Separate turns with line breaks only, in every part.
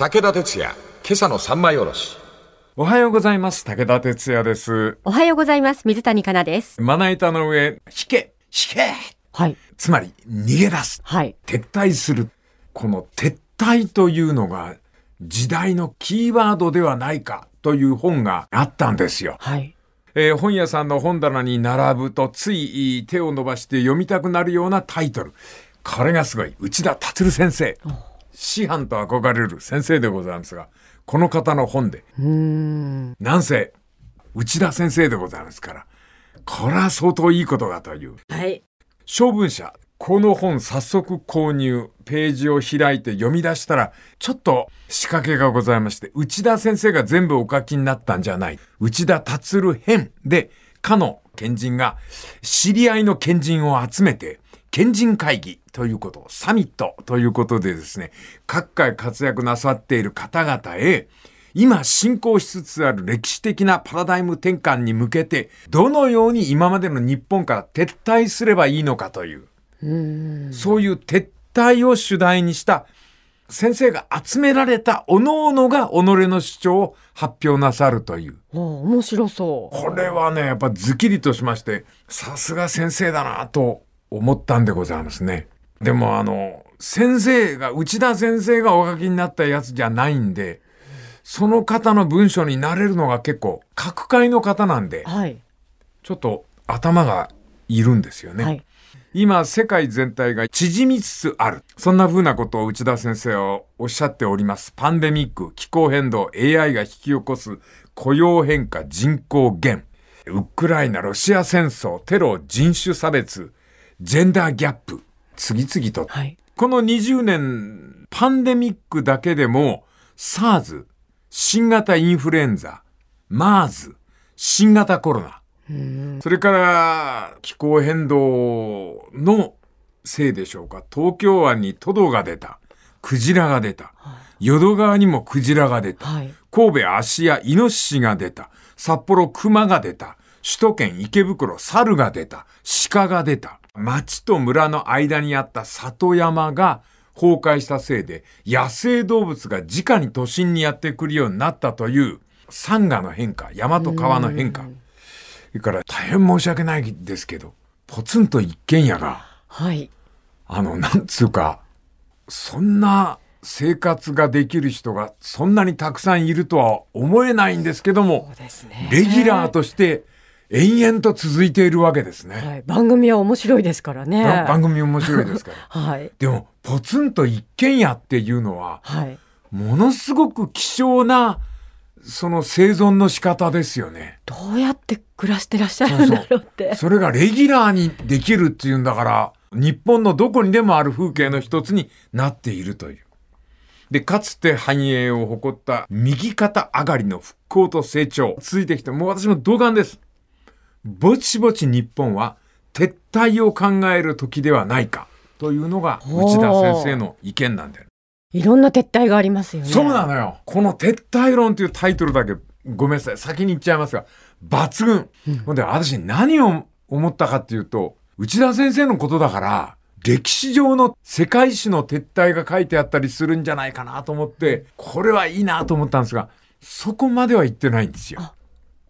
武田鉄矢、今朝の三枚おろし。
おはようございます。武田哲也です。
おはようございます。水谷香奈です。
まな板の上、引け引け
はい。
つまり、逃げ出す。
はい。
撤退する。この撤退というのが、時代のキーワードではないかという本があったんですよ。
はい。
えー本屋さんの本棚に並ぶとつい手を伸ばして読みたくなるようなタイトル。これがすごい。内田達先生。師範と憧れる先生でございますが、この方の本で、
ん。
なんせ、内田先生でございますから、これは相当いいことがという。
はい。
小文社、この本早速購入、ページを開いて読み出したら、ちょっと仕掛けがございまして、内田先生が全部お書きになったんじゃない。内田達編で、かの賢人が、知り合いの賢人を集めて、賢人会議ということ、サミットということでですね、各界活躍なさっている方々へ、今進行しつつある歴史的なパラダイム転換に向けて、どのように今までの日本から撤退すればいいのかという、そういう撤退を主題にした先生が集められた各々が己の主張を発表なさるという。
お面白そう。
これはね、やっぱズキリとしまして、さすが先生だなと思ったんでございますね。でもあの、先生が、内田先生がお書きになったやつじゃないんで、その方の文章になれるのが結構、各界の方なんで、
はい。
ちょっと頭がいるんですよね。
はい。
今、世界全体が縮みつつある。そんな風なことを内田先生はおっしゃっております。パンデミック、気候変動、AI が引き起こす雇用変化、人口減、ウクライナ、ロシア戦争、テロ、人種差別、ジェンダーギャップ、次々と。
はい。
この20年、パンデミックだけでも、SARS、新型インフルエンザ、MERS、新型コロナ、それから気候変動のせいでしょうか。東京湾にトドが出た。クジラが出た。淀川にもクジラが出た。
はい。
神戸芦屋イノシシが出た。札幌熊が出た。首都圏池袋猿が出た。鹿が出た。町と村の間にあった里山が崩壊したせいで野生動物が直に都心にやってくるようになったという山河の変化、山と川の変化。それから大変申し訳ないですけど、ポツンと一軒家が、
はい。
あの、なんつうか、そんな生活ができる人がそんなにたくさんいるとは思えないんですけども。レギュラーとして延々と続いているわけですね。
はい。番組は面白いですからね。
ば番組面白いですから。
はい。
でも、ポツンと一軒家っていうのは、
はい。
ものすごく希少な、その生存の仕方ですよね。
どうやって暮らしてらっしゃるんだろうって。
それがレギュラーにできるっていうんだから、日本のどこにでもある風景の一つになっているという。で、かつて繁栄を誇った右肩上がりの復興と成長。続いてきて、もう私も同感です。ぼちぼち日本は撤退を考える時ではないか。というのが内田先生の意見なんだよ。
いろんな撤退がありますよね。
そうなのよ。この撤退論というタイトルだけ、ごめんなさい。先に言っちゃいますが、抜群。ほんで、私何を思ったかっていうと、内田先生のことだから、歴史上の世界史の撤退が書いてあったりするんじゃないかなと思って、これはいいなと思ったんですが、そこまでは言ってないんですよ。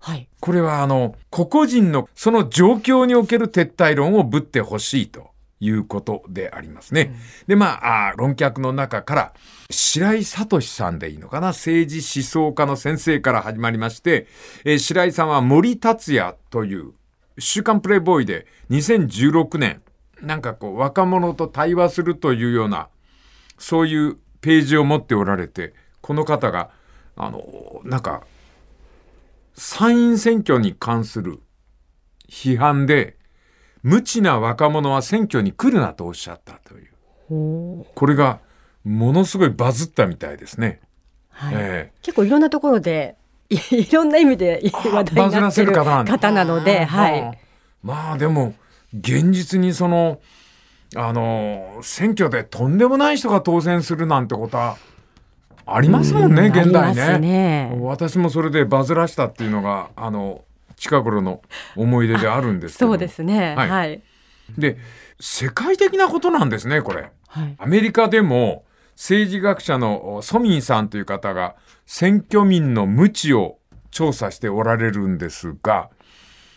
はい。
これはあの、個々人のその状況における撤退論をぶってほしいということでありますね。で、まああー、論客の中から、白井聡さんでいいのかな政治思想家の先生から始まりまして、えー白井さんは森達也という、週刊プレイボーイで2016年、なんかこう、若者と対話するというような、そういうページを持っておられて、この方が、あの、なんか、参院選挙に関する批判で、無知な若者は選挙に来るなとおっしゃったという。これがものすごいバズったみたいですね。
はい。
え
結構いろんなところで、いいろんな意味で話題になってる
る方な
ので、
え
はい。。
まあでも、現実にその、あの、選挙でとんでもない人が当選するなんてことはありますもんね、
うん
現代
ありますね
私もそれでバズらしたっていうのが、あの、近頃の思い出であるんですけど。
そうですね。
はい
はい。
で、世界的なことなんですね、これ。
はい。
アメリカでも政治学者のソミンさんという方が選挙民の無知を調査しておられるんですが、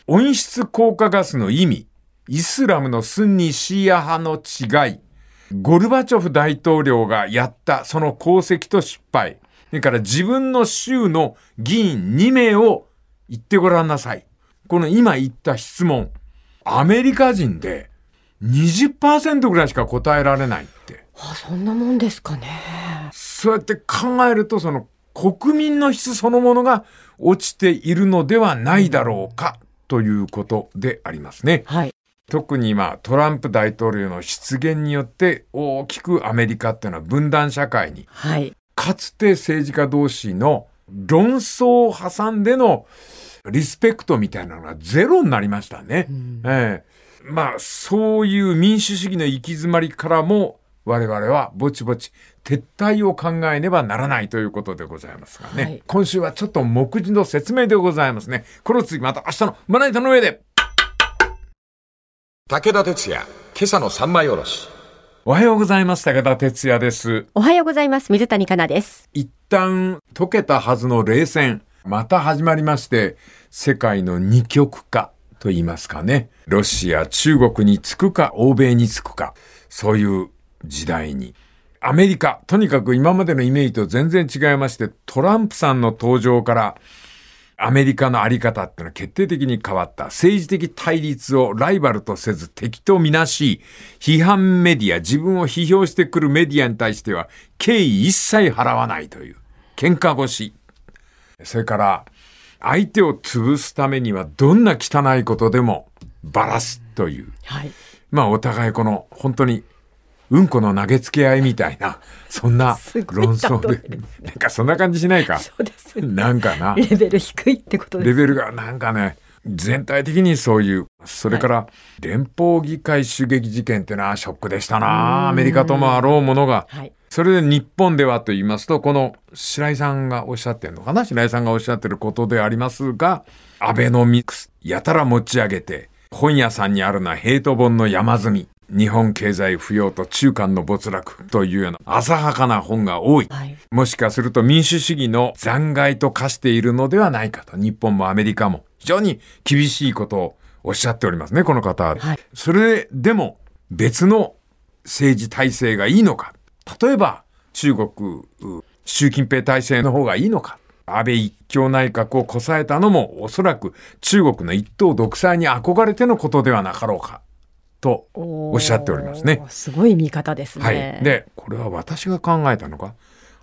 温室効果ガスの意味、イスラムのスンニシーア派の違い、ゴルバチョフ大統領がやったその功績と失敗、それから自分の州の議員2名を言ってごらんなさい。この今言った質問、アメリカ人で20%ぐらいしか答えられないって。
あそんなもんですかね。
そうやって考えると、その国民の質そのものが落ちているのではないだろうか、ということでありますね。
はい。
特に今、トランプ大統領の出現によって大きくアメリカっていうのは分断社会に、
はい。
かつて政治家同士の論争を挟んでのリスペクトみたいなのがゼロになりましたね。ええまあ、そういう民主主義の行き詰まりからも我々はぼちぼち撤退を考えねばならないということでございますがね。
はい
今週はちょっと目次の説明でございますね。この次また明日のまな板の上で。
武田鉄矢、今朝の三枚おろし。
おはようございます。武田哲也です。
おはようございます。水谷香奈です。
一旦解けたはずの冷戦、また始まりまして、世界の二極化と言いますかね。ロシア、中国につくか、欧米につくか、そういう時代に。アメリカ、とにかく今までのイメージと全然違いまして、トランプさんの登場から、アメリカのあり方っていうのは決定的に変わった。政治的対立をライバルとせず敵とみなし、批判メディア、自分を批評してくるメディアに対しては敬意一切払わないという。喧嘩腰。それから、相手を潰すためにはどんな汚いことでもバラすという。
はい。
まあお互いこの本当にうんこの投げつけ合いみたいな、そんな論争
例え
で。なんかそんな感じしないか？
そうですね。
なんかな？
レベル低いってことです。
レベルがなんかね、全体的にそういう、それから連邦議会襲撃事件ってのはショックでしたな。アメリカともあろうものが。
はい。
それで日本ではと言いますと、この白井さんがおっしゃってるのかな？白井さんがおっしゃってることでありますが、アベノミクス、やたら持ち上げて、本屋さんにあるのはヘイト本の山積み、日本経済不要と中間の没落というような浅はかな本が多い。
はい。
もしかすると民主主義の残骸と化しているのではないかと。日本もアメリカも非常に厳しいことをおっしゃっておりますね、この方は。
はい
それでも別の政治体制がいいのか。例えば中国、う習近平体制の方がいいのか。安倍一強内閣をこさえたのもおそらく中国の一党独裁に憧れてのことではなかろうか。とおっしゃっておりますね。
すごい見方ですね。
はい。で、これは私が考えたのが、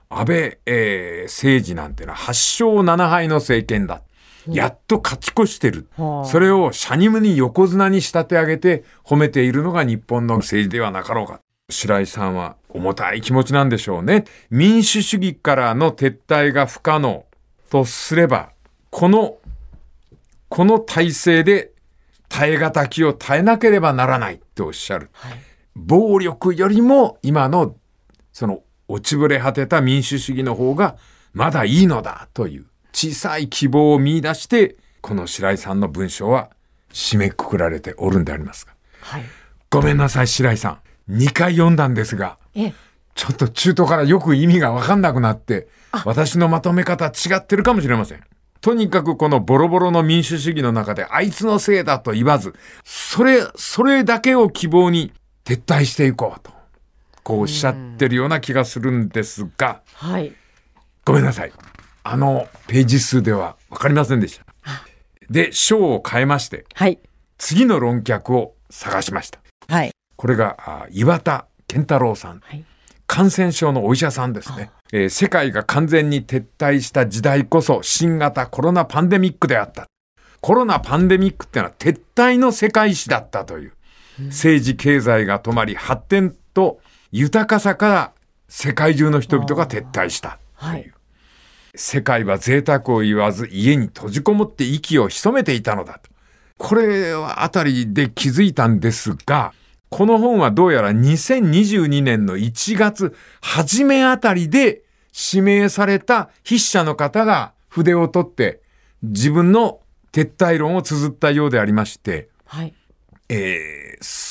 安倍、えー政治なんてのは8勝7敗の政権だ。やっと勝ち越してる。
はあ
それをシャニムに横綱に仕立て上げて褒めているのが日本の政治ではなかろうか。白井さんは重たい気持ちなんでしょうね。民主主義からの撤退が不可能とすれば、この、この体制で耐え難きを耐えなければならないとおっしゃる。
はい。
暴力よりも今のその落ちぶれ果てた民主主義の方がまだいいのだという小さい希望を見出してこの白井さんの文章は締めくくられておるんでありますが
はい。
ごめんなさい白井さん2回読んだんですが
え、
ちょっと中途からよく意味がわかんなくなって私のまとめ方違ってるかもしれませんとにかくこのボロボロの民主主義の中であいつのせいだと言わず、それ、それだけを希望に撤退していこうと、こうおっしゃってるような気がするんですが、
はい。
ごめんなさい。あのページ数ではわかりませんでした。で、章を変えまして、
はい。
次の論客を探しました。
はい。
これが、あ岩田健太郎さん。
はい。
感染症のお医者さんですね、えー世界が完全に撤退した時代こそ新型コロナパンデミックであった。コロナパンデミックってのは撤退の世界史だったという。政治経済が止まり発展と豊かさから世界中の人々が撤退したという。
はい
世界は贅沢を言わず家に閉じこもって息を潜めていたのだと。これはあたりで気づいたんですが、この本はどうやら2022年の1月初めあたりで指名された筆者の方が筆を取って自分の撤退論を綴ったようでありまして、
はい。
えー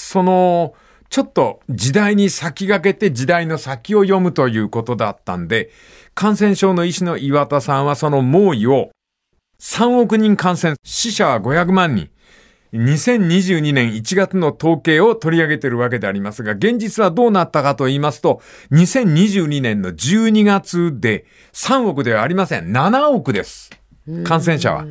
そのちょっと時代に先駆けて時代の先を読むということだったんで、感染症の医師の岩田さんはその猛威を3億人感染、死者は500万人。2022年1月の統計を取り上げているわけでありますが、現実はどうなったかと言いますと、2022年の12月で3億ではありません。7億です。感染者は。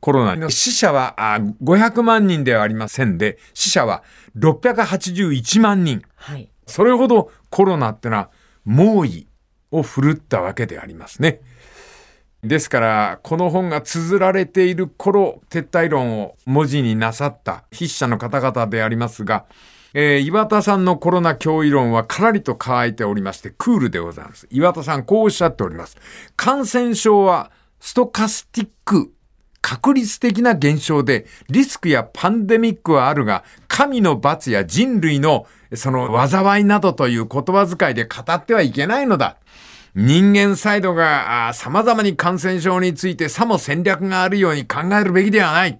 コロナの死者はあ500万人ではありませんで、死者は681万人。
はい。
それほどコロナってのは猛威を振るったわけでありますね。ですから、この本が綴られている頃、撤退論を文字になさった筆者の方々でありますが、えー岩田さんのコロナ脅威論はかなりと乾いておりまして、クールでございます。岩田さん、こうおっしゃっております。感染症はストカスティック確率的な現象で、リスクやパンデミックはあるが、神の罰や人類のその災いなどという言葉遣いで語ってはいけないのだ。人間サイドが様々に感染症についてさも戦略があるように考えるべきではない。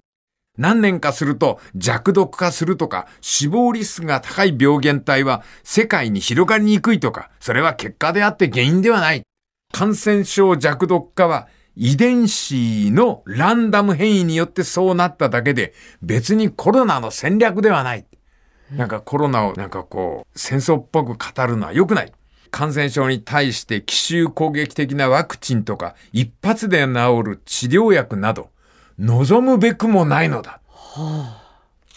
何年かすると弱毒化するとか死亡リスクが高い病原体は世界に広がりにくいとか、それは結果であって原因ではない。感染症弱毒化は遺伝子のランダム変異によってそうなっただけで別にコロナの戦略ではない。なんかコロナをなんかこう戦争っぽく語るのは良くない。感染症に対して奇襲攻撃的なワクチンとか一発で治る治療薬など望むべくもないのだ。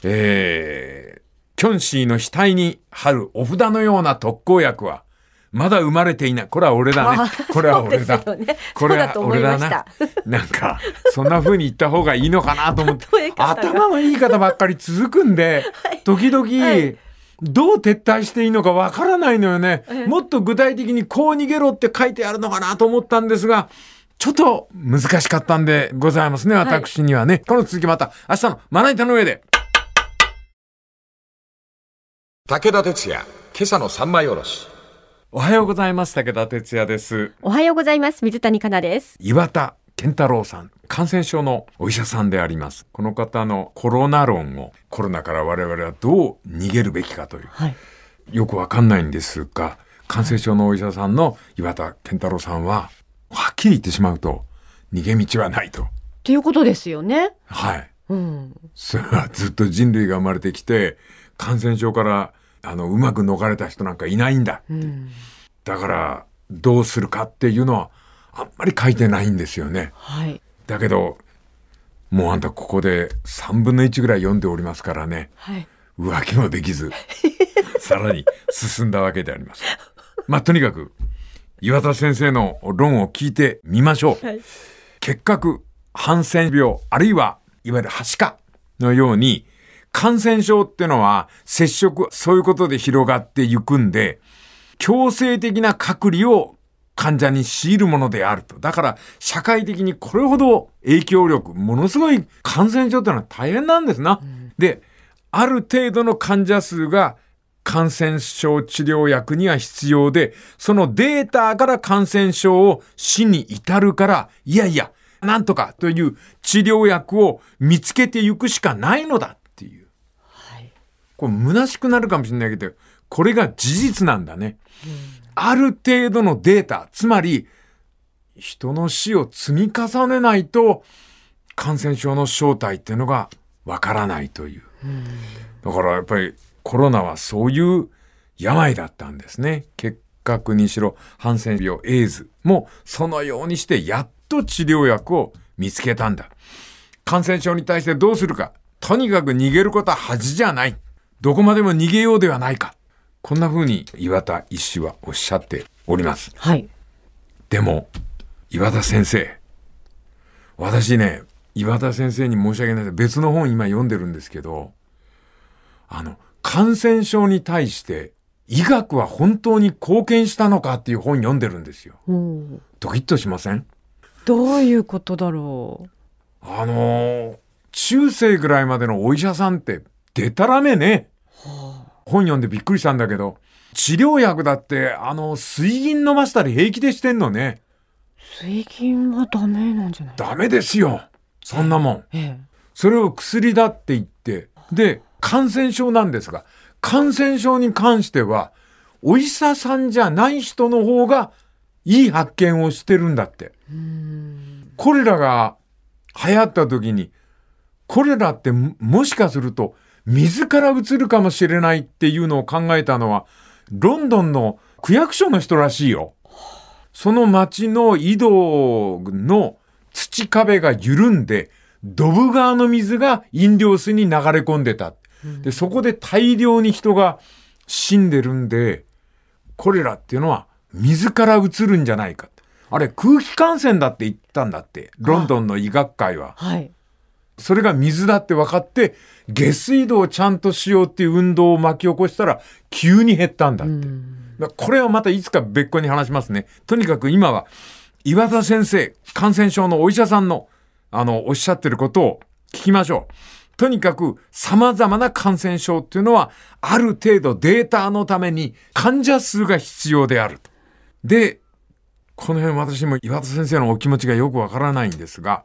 えー、キョンシーの額に貼るお札のような特効薬はまだ生まれていない。これは俺だね
あ。
これは俺だ。
ね
これは俺だな。なんか、そんな風に言った方がいいのかなと思って 頭のいい方ばっかり続くんで、時々、
はい
どう撤退していいのかわからないのよね
ええ。
もっと具体的にこう逃げろって書いてあるのかなと思ったんですが、ちょっと難しかったんでございますね、私にはね。この続きまた明日のまな板の上で。
武田鉄矢、今朝の三枚おろし。
おはようございます。武田哲也です。
おはようございます。水谷香奈です。
岩田健太郎さん、感染症のお医者さんであります。この方のコロナ論を、コロナから我々はどう逃げるべきかという、
はい。
よくわかんないんですが、感染症のお医者さんの岩田健太郎さんは、はっきり言ってしまうと、逃げ道はないと。
ということですよね。
はい。
うん。
それはずっと人類が生まれてきて、感染症から、あの、うまく逃れた人なんかいないんだ。
うん。
だから、どうするかっていうのは、あんまり書いてないんですよね。
はい。
だけど、もうあんたここで3分の1ぐらい読んでおりますからね、
はい。
浮気もできず、さらに進んだわけであります。まあ、とにかく、岩田先生の論を聞いてみましょう。
はい。
結核、ハンセン病、あるいは、いわゆるはしかのように、感染症ってのは接触、そういうことで広がっていくんで、強制的な隔離を患者に強いるものであると。だから、社会的にこれほど影響力、ものすごい感染症ってのは大変なんですな。で、ある程度の患者数が感染症治療薬には必要で、そのデータから感染症を死に至るから、いやいや、なんとかという治療薬を見つけていくしかないのだっていう。
はい。
これ虚しくなるかもしれないけど、これが事実なんだね。ある程度のデータ、つまり、人の死を積み重ねないと、感染症の正体っていうのがわからないという。だからやっぱりコロナはそういう病だったんですね。結核にしろ、ハンセン病、エイズもそのようにしてやっと治療薬を見つけたんだ。感染症に対してどうするか。とにかく逃げることは恥じゃない。どこまでも逃げようではないか。こんな風に岩田医師はおっしゃっております。
はい。
でも、岩田先生。私ね、岩田先生に申し訳ないです。別の本今読んでるんですけど、あの、感染症に対して医学は本当に貢献したのかっていう本読んでるんですよ。
うん。
ドキッとしません？
どういうことだろ
あのー中世ぐらいまでのお医者さんって、でたらめね。本読んでびっくりしたんだけど、治療薬だって、あの、水銀飲ませたり平気でしてんのね。
う。水銀はダメなんじゃない？
ダメですよ。そんなもん。
ええ。
それを薬だって言って、で、感染症なんですが、感染症に関しては、お医者さんじゃない人の方がいい発見をしてるんだって。コレラが流行った時に、コレラってももしかすると水からうつるかもしれないっていうのを考えたのは、ロンドンの区役所の人らしいよ。その町の井戸の土壁が緩んで、ドブ川の水が飲料水に流れ込んでた。で、そこで大量に人が死んでるんで、コレラっていうのは水からうつるんじゃないか。あれ空気感染だって言ったんだって。ロンドンの医学会は。
はい。
それが水だって分かって、下水道をちゃんとしようっていう運動を巻き起こしたら、急に減ったんだって。これはまたいつか別個に話しますね。とにかく今は、岩田先生、感染症のお医者さんの、あの、おっしゃってることを聞きましょう。とにかく様々な感染症っていうのは、ある程度データのために患者数が必要であると。で、この辺私も岩田先生のお気持ちがよくわからないんですが、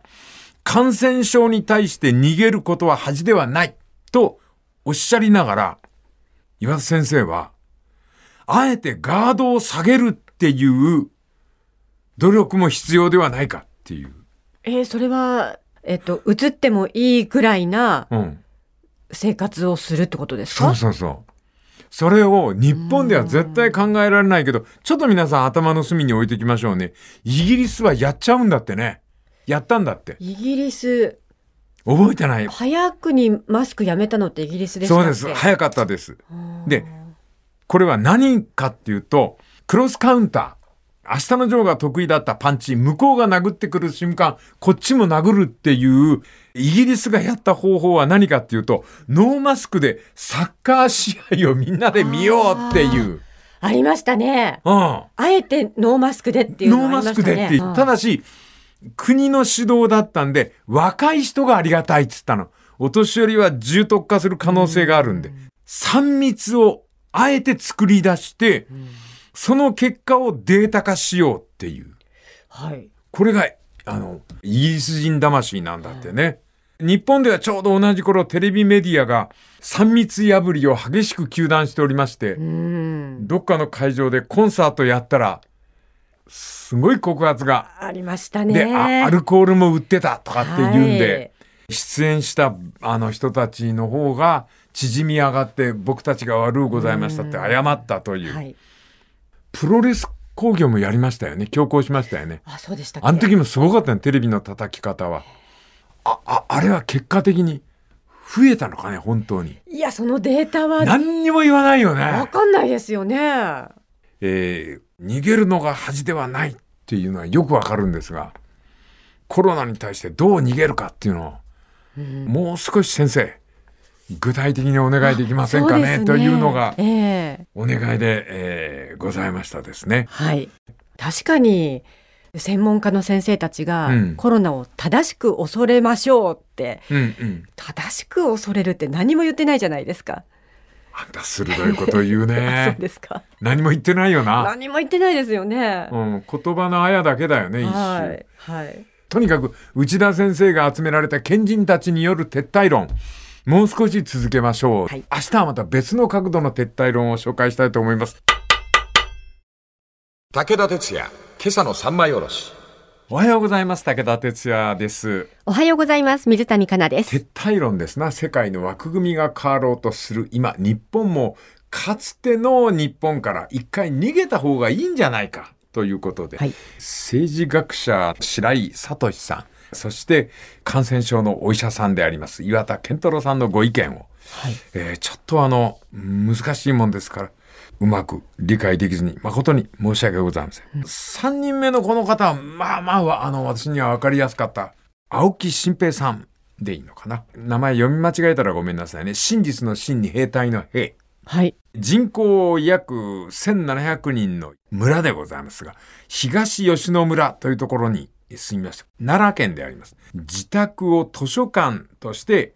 感染症に対して逃げることは恥ではないとおっしゃりながら、岩田先生は、あえてガードを下げるっていう努力も必要ではないかっていう。
えーそれは、えっと、移ってもいいくらいな
うん。
生活をするってことですか？
そうそうそう。それを日本では絶対考えられないけど、ちょっと皆さん頭の隅に置いておきましょうね。イギリスはやっちゃうんだってね。やったんだって。
イギリス、
覚えてない。
早くにマスクやめたのってイギリスでした
そうです。早かったです。で、これは何かっていうと、クロスカウンター。あしたのジョーが得意だったパンチ、向こうが殴ってくる瞬間、こっちも殴るっていう、イギリスがやった方法は何かっていうと、ノーマスクでサッカー試合をみんなで見ようっていう。
ありましたね。
うん。
あえてノーマスクでっていうの
ノーマス
がありましたね。
クでってただし、国の指導だったんで、若い人がありがたいっつったの。お年寄りは重篤化する可能性があるんで、3密をあえて作り出して、その結果をデータ化しようっていう。
はい。
これが、あの、イギリス人魂なんだってね。日本ではちょうど同じ頃テレビメディアが3密破りを激しく糾弾しておりまして、
うん。
どっかの会場でコンサートやったら、すごい告発が。
ありましたね。
で、あアルコールも売ってたとかって言うんで、出演したあの人たちの方が縮み上がって僕たちが悪うございましたって謝ったという、
はい。
プロレス工業もやりましたよね。強行しましたよね。
あ、そうでした
あの時もすごかったねテレビの叩き方は。あああれは結果的に増えたのかね本当に。
いや、そのデータは
何にも言わないよ
わ
ね、
かんないですよね。
えー逃げるのが恥ではないっていうのはよくわかるんですがコロナに対してどう逃げるかっていうのをもう少し先生、具体的にお願いできませんかね？
そうです
というのが
ええ
お願いで、えーございましたですね。
はい。確かに、専門家の先生たちが、
うん
コロナを正しく恐れましょうって、
うんうん。
正しく恐れるって何も言ってないじゃないですか。
あんた鋭いこと言う
あ
ね
そう。ですか。
何も言ってないよな。
何も言ってないですよね。
うん、言葉のあやだけだよね、一
は
種。
い。はい。
とにかく、内田先生が集められた賢人たちによる撤退論。もう少し続けましょう。
はい
明日はまた別の角度の撤退論を紹介したいと思います。
武田鉄矢、今朝の三枚おろし。
おはようございます。武田哲也です。
おはようございます。水谷香奈です。
撤退論ですな。世界の枠組みが変わろうとする今、日本もかつての日本から一回逃げた方がいいんじゃないかということで、
はい
政治学者白井聡さん、そして感染症のお医者さんであります岩田健太郎さんのご意見を、えーちょっとあの、難しいもんですから、うまく理解できずに誠に申し訳ございません。3人目のこの方は、まあまあ、あの、私には分かりやすかった。青木新平さんでいいのかな。名前読み間違えたらごめんなさいね。真実の真に兵隊の兵。
はい。
人口約1700人の村でございますが、東吉野村というところに住みました。奈良県であります。自宅を図書館として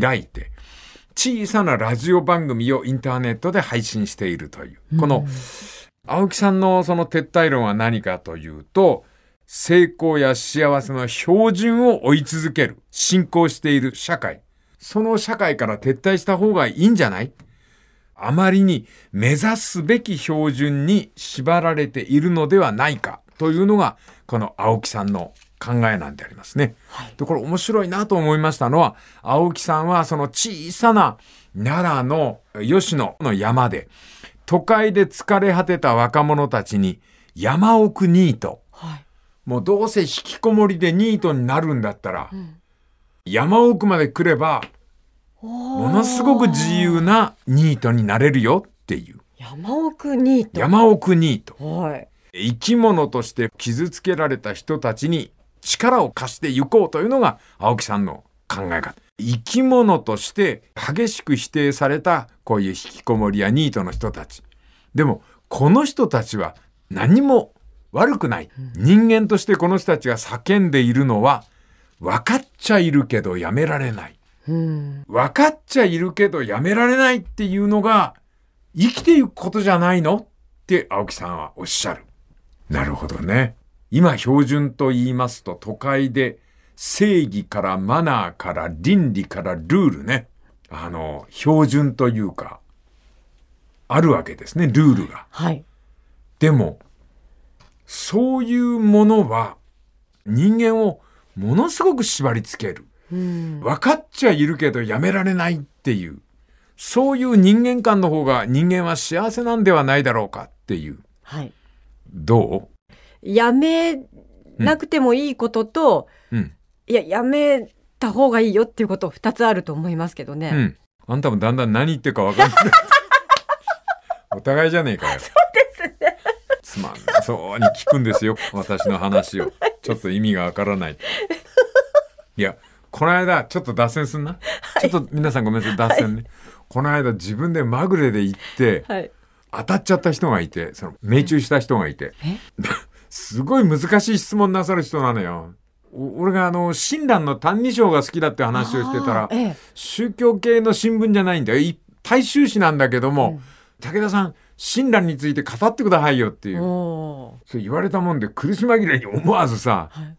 開いて、小さなラジオ番組をインターネットで配信しているという。この、青木さんのその撤退論は何かというと、成功や幸せの標準を追い続ける、進行している社会。その社会から撤退した方がいいんじゃない？あまりに目指すべき標準に縛られているのではないかというのが、この青木さんの考えなんでありますね。で、これ面白いなと思いましたのは、青木さんはその小さな奈良の吉野の山で、都会で疲れ果てた若者たちに山奥ニート。
はい。
もうどうせ引きこもりでニートになるんだったら、山奥まで来れば、ものすごく自由なニートになれるよっていう。
山奥ニート。
山奥ニート。
はい。
生き物として傷つけられた人たちに力を貸していこうというのが青木さんの考え方。生き物として激しく否定されたこういう引きこもりやニートの人たち。でも、この人たちは何も悪くない。人間としてこの人たちが叫んでいるのは、分かっちゃいるけどやめられない。
うん。
分かっちゃいるけどやめられないっていうのが生きていくことじゃないのって青木さんはおっしゃる。なるほどね。今標準と言いますと都会で正義からマナーから倫理からルールね。あの、標準というか、あるわけですね、ルールが。
はい。
でも、そういうものは人間をものすごく縛り付ける。
うん。
分かっちゃいるけどやめられないっていう、そういう人間観の方が人間は幸せなんではないだろうかっていう。
はい。
ど
やめなくてもいいことと、
ううん。
いや、やめた方がいいよっていうこと二つあると思いますけどね。
うん。あんたもだんだん何言ってるか分かんない。お互いじゃねえかよ。そうですね。つまんなそうに聞くんですよ。私の話を。ちょっと意味がわからない。いや、この間、ちょっと脱線すんな。ちょっと皆さんごめんなさい、脱線ね。この間自分でまぐれで行って、
はい。
当たっちゃった人がいて、その命中した人がいて、すごい難しい質問なさる人なのよ。お俺があの、親鸞の歎異抄が好きだって話をしてたら
ええ
宗教系の新聞じゃないんだよ。い大衆紙なんだけども、武田さん、親鸞について語ってくださいよっていう。
お
そう言われたもんで苦し紛れに思わずさ、
はい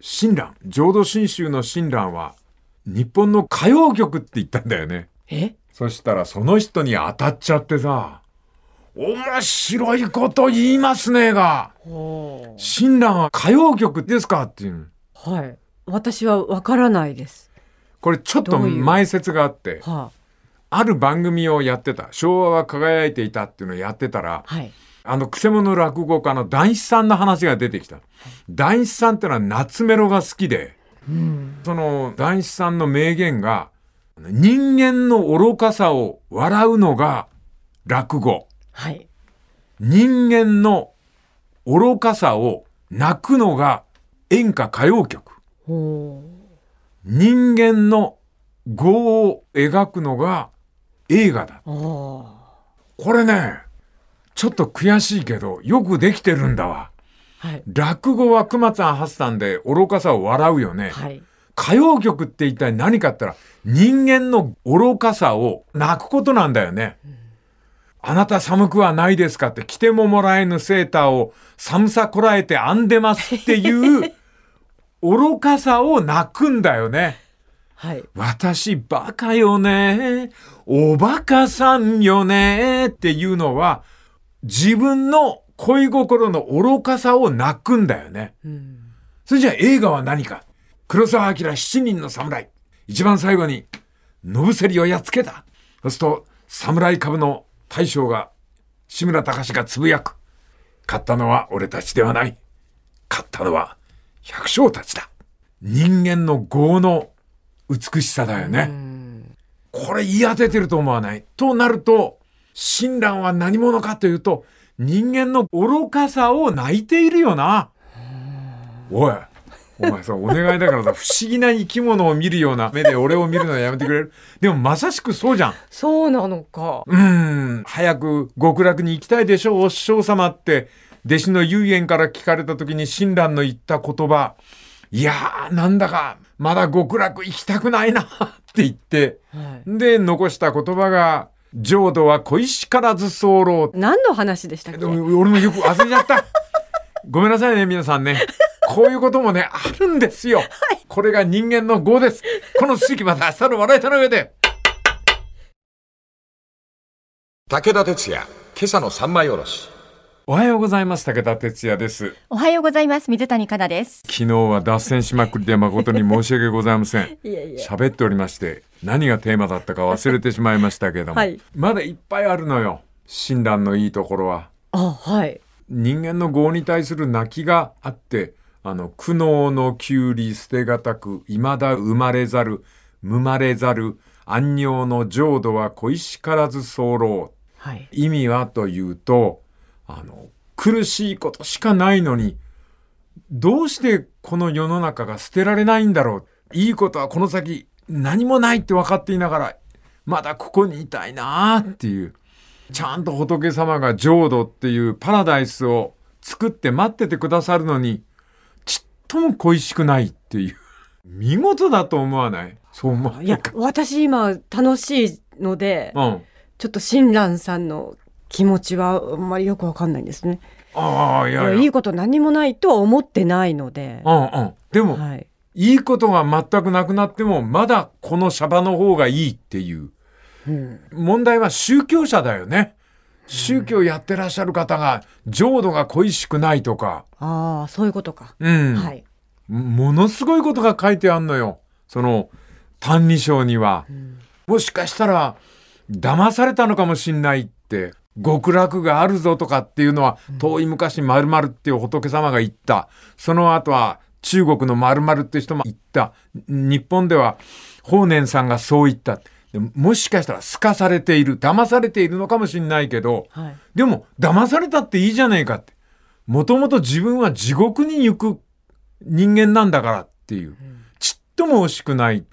親鸞、浄土真宗の親鸞は、日本の歌謡曲って言ったんだよね。そしたらその人に当たっちゃってさ、面白いこと言いますねが、親鸞は歌謡曲ですかっていう。
はい。私はわからないです。
これちょっと前説があって、
は
ある番組をやってた。昭和は輝いていたっていうのをやってたら、
あ、はい。
あの、くせ者落語家の談志さんの話が出てきた。談志さんってのは夏メロが好きで、その談志さんの名言が、人間の愚かさを笑うのが落語。
はい。
人間の愚かさを泣くのが演歌歌謡曲。人間の業を描くのが映画だ。これね、ちょっと悔しいけど、よくできてるんだわ。
はい。
落語は熊さん八さんで愚かさを笑うよね。
はい。
歌謡曲って一体何かって言ったら、人間の愚かさを泣くことなんだよね。あなた寒くはないですかって着てももらえぬセーターを寒さこらえて編んでますっていう 愚かさを泣くんだよね。
はい。
私バカよね。おバカさんよね。っていうのは自分の恋心の愚かさを泣くんだよね。
うん。
それじゃあ映画は何か黒澤明七人の侍。一番最後に、野伏をやっつけた。そうすると、侍株の大将が、志村隆がつぶやく。勝ったのは俺たちではない。勝ったのは百姓たちだ。人間の業の美しさだよね。これ言い当ててると思わない？となると、親鸞は何者かというと、人間の愚かさを泣いているよな。おい、お前さ、お願いだからさ、不思議な生き物を見るような目で俺を見るのはやめてくれるでもまさしくそうじゃん。
そうなのか。
うーん、早く極楽に行きたいでしょ、お師匠様って、弟子の遊園から聞かれた時に親鸞の言った言葉、いやー、なんだか、まだ極楽行きたくないな、って言って、
はい。
で、残した言葉が、浄土は小石からず候。
何の話でしたっけ？
俺もよく忘れちゃった。ごめんなさいね、皆さんね。こういうこともね、あるんですよ。これが人間の業です。この続きまた明日の笑いたの上で。
武田鉄矢、今朝の三枚おろし。
おはようございます。武田哲也です。
おはようございます。水谷香奈です。
昨日は脱線しまくりで誠に申し訳ございません。喋っておりまして、何がテーマだったか忘れてしまいましたけれども、
はい
まだいっぱいあるのよ。親鸞のいいところは。
あはい
人間の業に対する泣きがあって、あの、苦悩のきり捨てがたく、未だ生まれざる、生まれざる、安尿の浄土は小石からず候。
はい
意味はというと、あの、苦しいことしかないのに、どうしてこの世の中が捨てられないんだろう。いいことはこの先何もないって分かっていながら、まだここにいたいなーっていう。ちゃんと仏様が浄土っていうパラダイスを作って待っててくださるのに、とも恋しくないっていう。見事だと思わない？そう思わない
いや私今楽しいので
うん。
ちょっと親鸞さんの気持ちはあんまりよくわかんないんですね
ああ、い
い
やいや。
やいいこと何もないとは思ってないので
うんうん。でも、
はい
いいことが全くなくなっても、まだこのシャバの方がいいっていう。
うん
問題は宗教者だよね。宗教やってらっしゃる方が、浄土が恋しくないとか。
ああそういうことか
うん。
はい
ものすごいことが書いてあんのよ。その、歎異抄には。もしかしたら、騙されたのかもしんないって、極楽があるぞとかっていうのは、遠い昔〇〇っていう仏様が言った。その後は、中国の〇〇っていう人も言った。日本では、法然さんがそう言った。でもしかしたら、透かされている、騙されているのかもしんないけど、
はい
でも、騙されたっていいじゃねえかって。もともと自分は地獄に行く人間なんだからっていう。ちっとも惜しくない。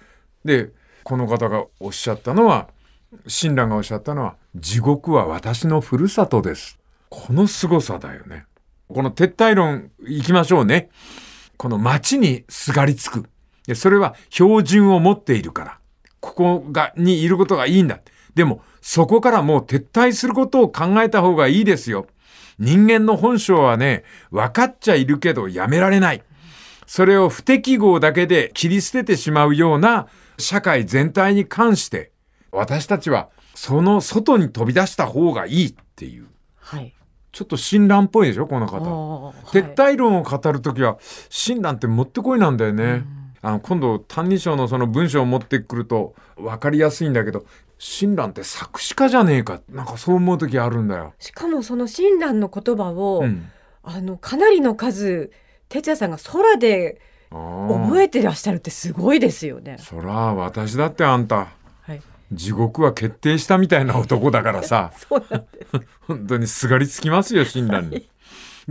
で、この方がおっしゃったのは、親鸞がおっしゃったのは、地獄は私のふるさとです。この凄さだよね。この撤退論行きましょうね。この町にすがりつく。でそれは標準を持っているから。ここが、にいることがいいんだ。でも、そこからもう撤退することを考えた方がいいですよ。人間の本性はね、分かっちゃいるけどやめられない。それを不適合だけで切り捨ててしまうような社会全体に関して、私たちはその外に飛び出した方がいいっていう。
はい
ちょっと親鸞っぽいでしょこの
あ
方。
あ
撤退論を語るときは、親鸞ってもってこいなんだよね。あの、今度、歎異抄のその文章を持ってくると分かりやすいんだけど、親鸞って作詞家じゃねえか。なんかそう思うときあるんだよ。
しかもその親鸞の言葉を、
うん。
あのかなりの数哲也さんが空で覚
覚
えてらっしゃるってすごいですよね。
そら、私だってあんた、
はい、
地獄は決定したみたいな男だからさ、
そうなんです。
本当にすがりつきますよ、親鸞に。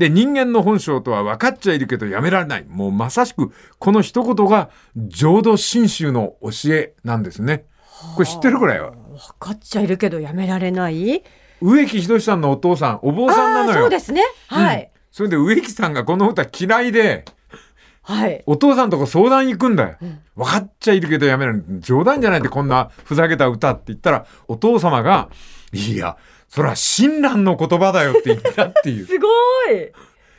で、人間の本性とは分かっちゃいるけどやめられない。もうまさしく、この一言が浄土真宗の教えなんですね。これ知ってるくらいは。
分かっちゃいるけどやめられない？
植木仁さんのお父さん、お坊さんなのよ。
そうですね。はい、
それで植木さんがこの歌嫌いで、
はい。
お父さんとこ相談行くんだよ。分かっちゃいるけどやめられない。冗談じゃないってこんなふざけた歌って言ったら、お父様が、いや、それは親鸞の言葉だよって言ったっていう。
すごい。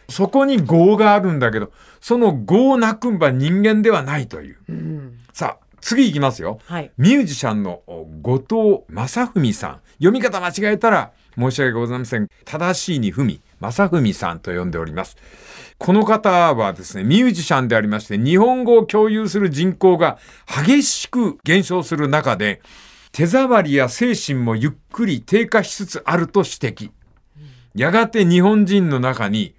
そこに業があるんだけど、その業なくんば人間ではないという。
うん、
さあ、次行きますよ。
はい。
ミュージシャンのお後藤正文さん。読み方間違えたら申し訳ございません。正しいに文、正文さんと呼んでおります。この方はですね、ミュージシャンでありまして、日本語を共有する人口が激しく減少する中で、手触りや精神もゆっくり低下しつつあると指摘。やがて日本人の中に、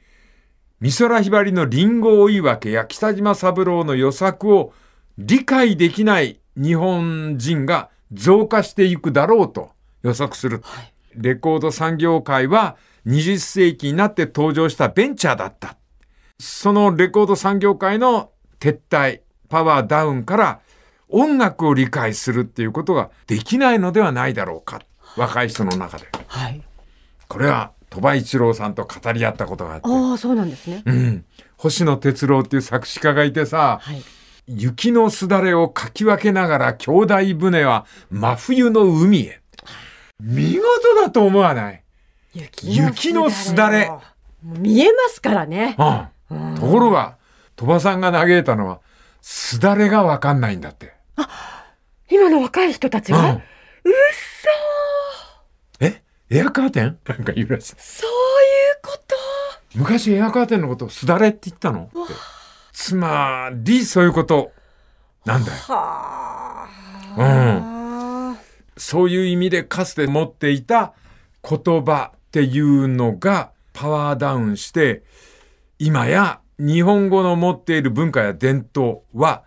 美空ひばりのリンゴ追い分けや北島三郎の予作を理解できない日本人が増加していくだろうと予測する。レコード産業界は20世紀になって登場したベンチャーだった。そのレコード産業界の撤退、パワーダウンから音楽を理解するっていうことができないのではないだろうか。若い人の中で。
はい。
これは鳥羽一郎さんと語り合ったことがあって。
ああ、そうなんですね。
うん。星野哲郎っていう作詞家がいてさ、
はい。
雪のすだれをかき分けながら兄弟船は真冬の海へ。見事だと思わない？雪のすだれ
見えますからね。
うん。ところが、鳥羽さんが嘆いたのは、すだれがわかんないんだって。
今の若い人たちが、
うん。え？エアカーテン？なんか言うらしい。
そういうこと
昔エアカーテンのことをすだれって言ったの？って。つまり、そういうことなんだよ。
は
うん。
あ、
そういう意味でかつて持っていた言葉っていうのがパワーダウンして、今や日本語の持っている文化や伝統は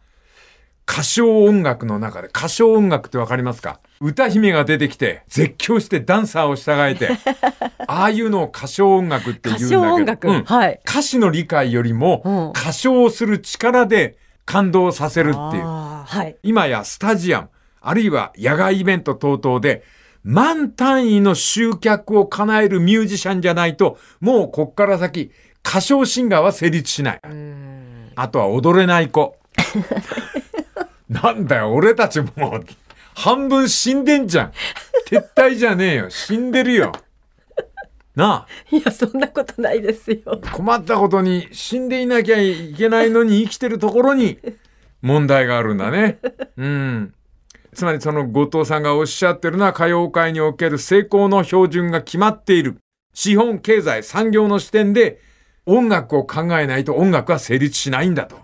歌唱音楽の中で、歌唱音楽ってわかりますか？歌姫が出てきて絶叫してダンサーを従えて、ああいうのを歌唱音楽って言うんだけど、
歌唱音楽、
うん。
はい。
歌詞の理解よりも
うん。
歌唱する力で感動させるっていう。
はい。
今やスタジアム、あるいは野外イベント等々で、万単位の集客を叶えるミュージシャンじゃないと、もうこっから先、歌唱シンガーは成立しない。あとは踊れない子。なんだよ、俺たちもう、半分死んでんじゃん。撤退じゃねえよ。死んでるよ。なあ。
いやそんなことないですよ
困ったことに死んでいなきゃいけないのに生きてるところに問題があるんだね。うん。つまりその後藤さんがおっしゃってるのは歌謡界における成功の標準が決まっている。資本、経済、産業の視点で音楽を考えないと音楽は成立しないんだと。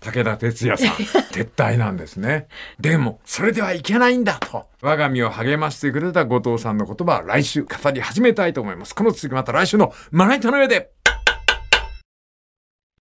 武田鉄矢さん、撤退なんですね。でも、それではいけないんだと。我が身を励ましてくれた後藤さんの言葉は来週語り始めたいと思います。この続きまた来週のまな板の上で